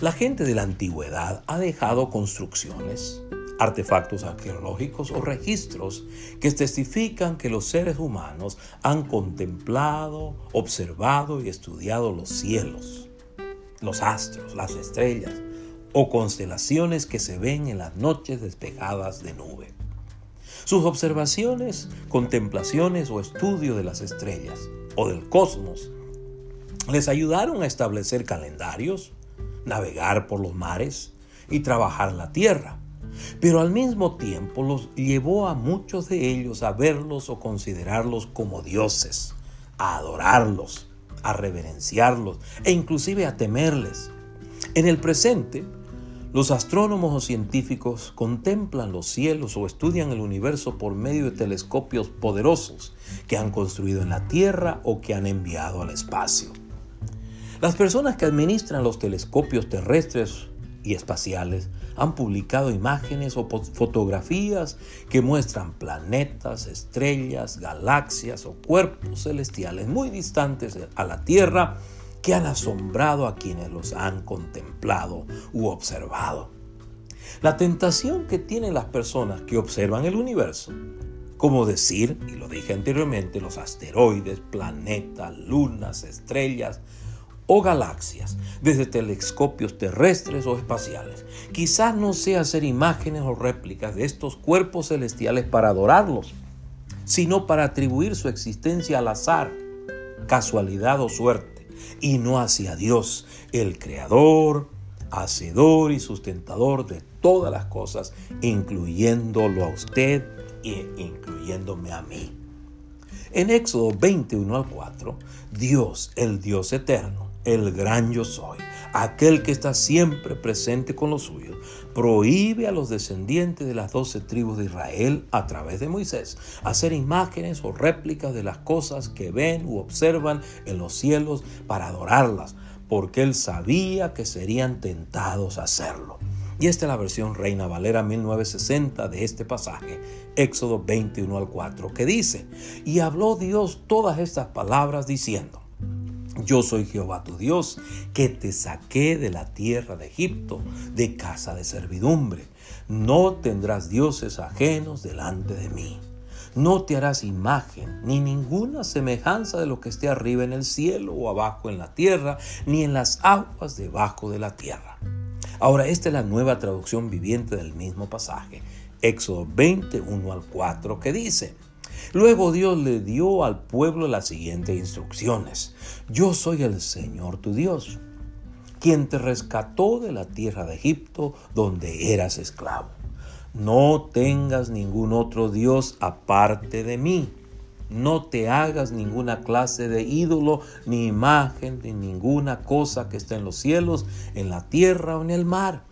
La gente de la antigüedad ha dejado construcciones, artefactos arqueológicos o registros que testifican que los seres humanos han contemplado, observado y estudiado los cielos, los astros, las estrellas o constelaciones que se ven en las noches despejadas de nube. Sus observaciones, contemplaciones o estudio de las estrellas o del cosmos les ayudaron a establecer calendarios, navegar por los mares y trabajar la tierra. Pero al mismo tiempo los llevó a muchos de ellos a verlos o considerarlos como dioses, a adorarlos, a reverenciarlos e inclusive a temerles. En el presente, los astrónomos o científicos contemplan los cielos o estudian el universo por medio de telescopios poderosos que han construido en la Tierra o que han enviado al espacio. Las personas que administran los telescopios terrestres y espaciales han publicado imágenes o fotografías que muestran planetas, estrellas, galaxias o cuerpos celestiales muy distantes a la Tierra que han asombrado a quienes los han contemplado u observado. La tentación que tienen las personas que observan el universo, como decir, y lo dije anteriormente, los asteroides, planetas, lunas, estrellas, o galaxias, desde telescopios terrestres o espaciales. Quizás no sea hacer imágenes o réplicas de estos cuerpos celestiales para adorarlos, sino para atribuir su existencia al azar, casualidad o suerte, y no hacia Dios, el Creador, Hacedor y sustentador de todas las cosas, incluyéndolo a usted e incluyéndome a mí. En Éxodo 21 al 4, Dios, el Dios eterno, el gran yo soy, aquel que está siempre presente con los suyos, prohíbe a los descendientes de las doce tribus de Israel a través de Moisés hacer imágenes o réplicas de las cosas que ven u observan en los cielos para adorarlas, porque él sabía que serían tentados a hacerlo. Y esta es la versión Reina Valera 1960 de este pasaje, Éxodo 21 al 4, que dice, y habló Dios todas estas palabras diciendo, yo soy Jehová tu Dios, que te saqué de la tierra de Egipto, de casa de servidumbre. No tendrás dioses ajenos delante de mí. No te harás imagen ni ninguna semejanza de lo que esté arriba en el cielo o abajo en la tierra, ni en las aguas debajo de la tierra. Ahora, esta es la nueva traducción viviente del mismo pasaje, Éxodo 21 al 4, que dice, Luego Dios le dio al pueblo las siguientes instrucciones. Yo soy el Señor tu Dios, quien te rescató de la tierra de Egipto donde eras esclavo. No tengas ningún otro Dios aparte de mí. No te hagas ninguna clase de ídolo, ni imagen, ni ninguna cosa que esté en los cielos, en la tierra o en el mar.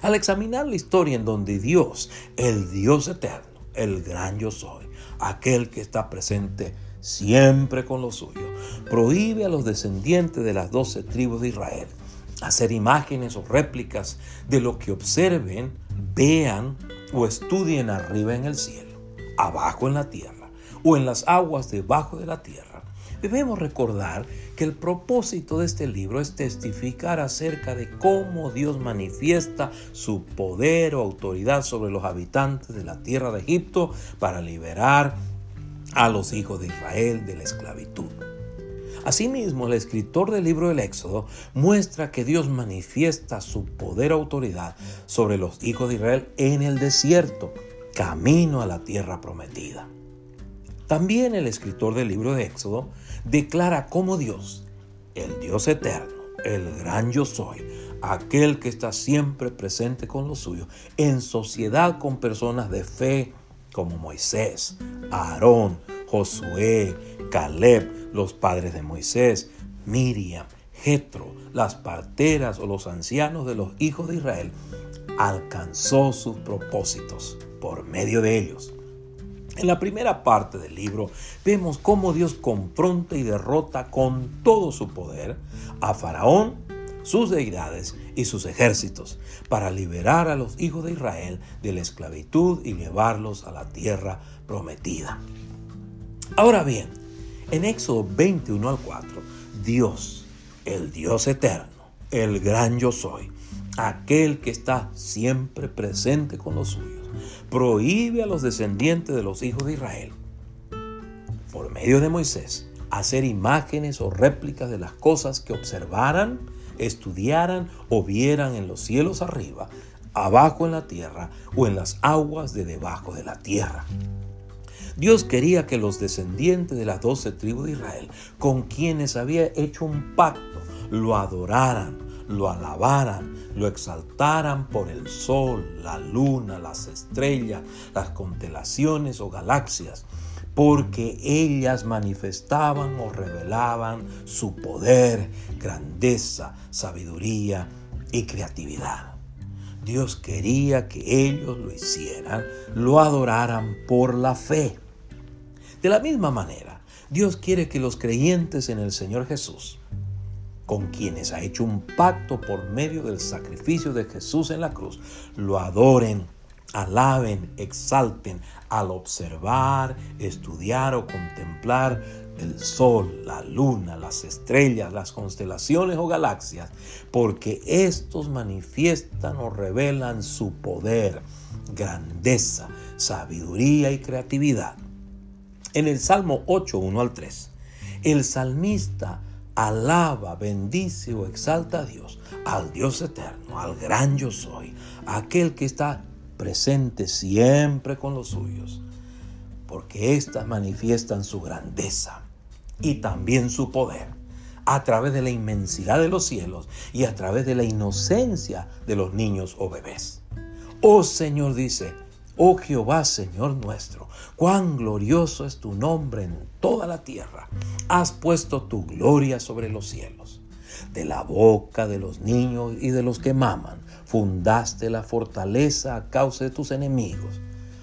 Al examinar la historia en donde Dios, el Dios eterno, el gran yo soy, aquel que está presente siempre con lo suyo. Prohíbe a los descendientes de las doce tribus de Israel hacer imágenes o réplicas de lo que observen, vean o estudien arriba en el cielo, abajo en la tierra o en las aguas debajo de la tierra Debemos recordar que el propósito de este libro es testificar acerca de cómo Dios manifiesta su poder o autoridad sobre los habitantes de la tierra de Egipto para liberar a los hijos de Israel de la esclavitud. Asimismo, el escritor del libro del Éxodo muestra que Dios manifiesta su poder o autoridad sobre los hijos de Israel en el desierto, camino a la tierra prometida. También el escritor del libro de Éxodo declara como Dios, el Dios eterno, el gran yo soy, aquel que está siempre presente con los suyos, en sociedad con personas de fe como Moisés, Aarón, Josué, Caleb, los padres de Moisés, Miriam, Jetro, las parteras o los ancianos de los hijos de Israel, alcanzó sus propósitos por medio de ellos. En la primera parte del libro vemos cómo Dios confronta y derrota con todo su poder a Faraón, sus deidades y sus ejércitos para liberar a los hijos de Israel de la esclavitud y llevarlos a la tierra prometida. Ahora bien, en Éxodo 21 al 4, Dios, el Dios eterno, el gran yo soy, aquel que está siempre presente con los suyos, prohíbe a los descendientes de los hijos de Israel, por medio de Moisés, hacer imágenes o réplicas de las cosas que observaran, estudiaran o vieran en los cielos arriba, abajo en la tierra o en las aguas de debajo de la tierra. Dios quería que los descendientes de las doce tribus de Israel, con quienes había hecho un pacto, lo adoraran, lo alabaran, lo exaltaran por el sol, la luna, las estrellas, las constelaciones o galaxias, porque ellas manifestaban o revelaban su poder, grandeza, sabiduría y creatividad. Dios quería que ellos lo hicieran, lo adoraran por la fe. De la misma manera, Dios quiere que los creyentes en el Señor Jesús, con quienes ha hecho un pacto por medio del sacrificio de Jesús en la cruz, lo adoren, alaben, exalten al observar, estudiar o contemplar el sol, la luna, las estrellas, las constelaciones o galaxias, porque estos manifiestan o revelan su poder, grandeza, sabiduría y creatividad. En el Salmo 8, 1 al 3, el salmista alaba, bendice o exalta a Dios, al Dios eterno, al gran yo soy, aquel que está presente siempre con los suyos, porque éstas manifiestan su grandeza y también su poder a través de la inmensidad de los cielos y a través de la inocencia de los niños o bebés. Oh Señor dice, oh Jehová Señor nuestro, cuán glorioso es tu nombre en toda la tierra. Has puesto tu gloria sobre los cielos. De la boca de los niños y de los que maman, fundaste la fortaleza a causa de tus enemigos,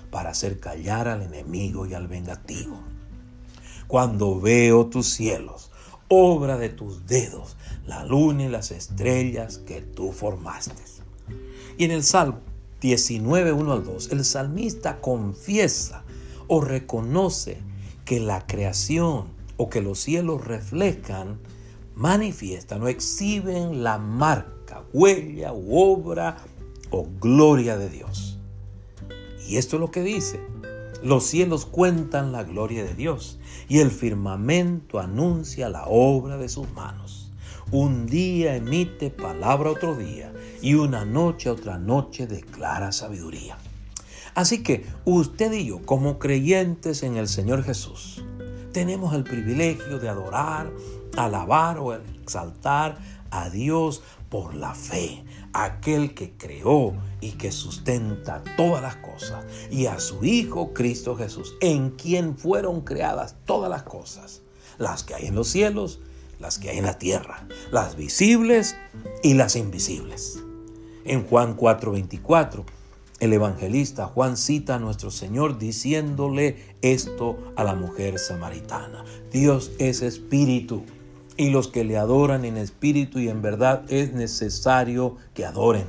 para hacer callar al enemigo y al vengativo cuando veo tus cielos, obra de tus dedos, la luna y las estrellas que tú formaste. Y en el Salmo 19, 1 al 2, el salmista confiesa o reconoce que la creación o que los cielos reflejan, manifiestan o exhiben la marca, huella u obra o gloria de Dios. Y esto es lo que dice. Los cielos cuentan la gloria de Dios y el firmamento anuncia la obra de sus manos. Un día emite palabra otro día y una noche otra noche declara sabiduría. Así que usted y yo, como creyentes en el Señor Jesús, tenemos el privilegio de adorar, alabar o exaltar a Dios por la fe, aquel que creó y que sustenta todas las cosas, y a su Hijo Cristo Jesús, en quien fueron creadas todas las cosas, las que hay en los cielos, las que hay en la tierra, las visibles y las invisibles. En Juan 4:24, el evangelista Juan cita a nuestro Señor diciéndole esto a la mujer samaritana. Dios es espíritu y los que le adoran en espíritu y en verdad es necesario que adoren.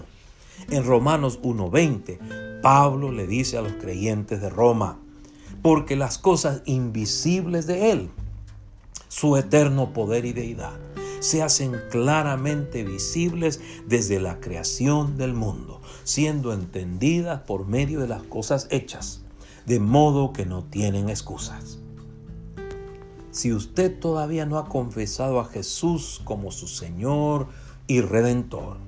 En Romanos 1.20, Pablo le dice a los creyentes de Roma, porque las cosas invisibles de Él, su eterno poder y deidad, se hacen claramente visibles desde la creación del mundo, siendo entendidas por medio de las cosas hechas, de modo que no tienen excusas. Si usted todavía no ha confesado a Jesús como su Señor y Redentor,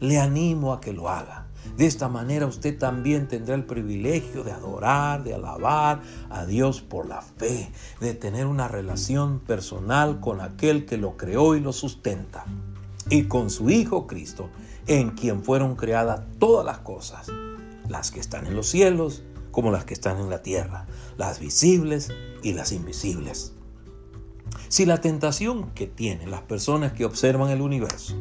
le animo a que lo haga. De esta manera usted también tendrá el privilegio de adorar, de alabar a Dios por la fe, de tener una relación personal con aquel que lo creó y lo sustenta, y con su Hijo Cristo, en quien fueron creadas todas las cosas, las que están en los cielos como las que están en la tierra, las visibles y las invisibles. Si la tentación que tienen las personas que observan el universo,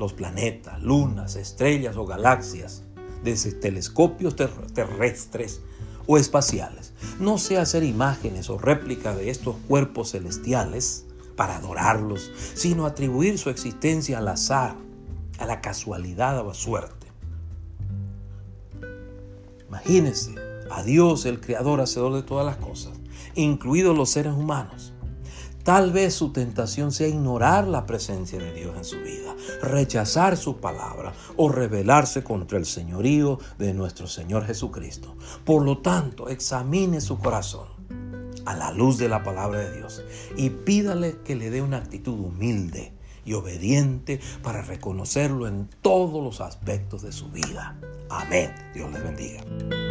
los planetas, lunas, estrellas o galaxias, desde telescopios terrestres o espaciales, no sea hacer imágenes o réplicas de estos cuerpos celestiales para adorarlos, sino atribuir su existencia al azar, a la casualidad o a suerte. Imagínense a Dios, el creador, hacedor de todas las cosas, incluidos los seres humanos, Tal vez su tentación sea ignorar la presencia de Dios en su vida, rechazar su palabra o rebelarse contra el señorío de nuestro Señor Jesucristo. Por lo tanto, examine su corazón a la luz de la palabra de Dios y pídale que le dé una actitud humilde y obediente para reconocerlo en todos los aspectos de su vida. Amén. Dios les bendiga.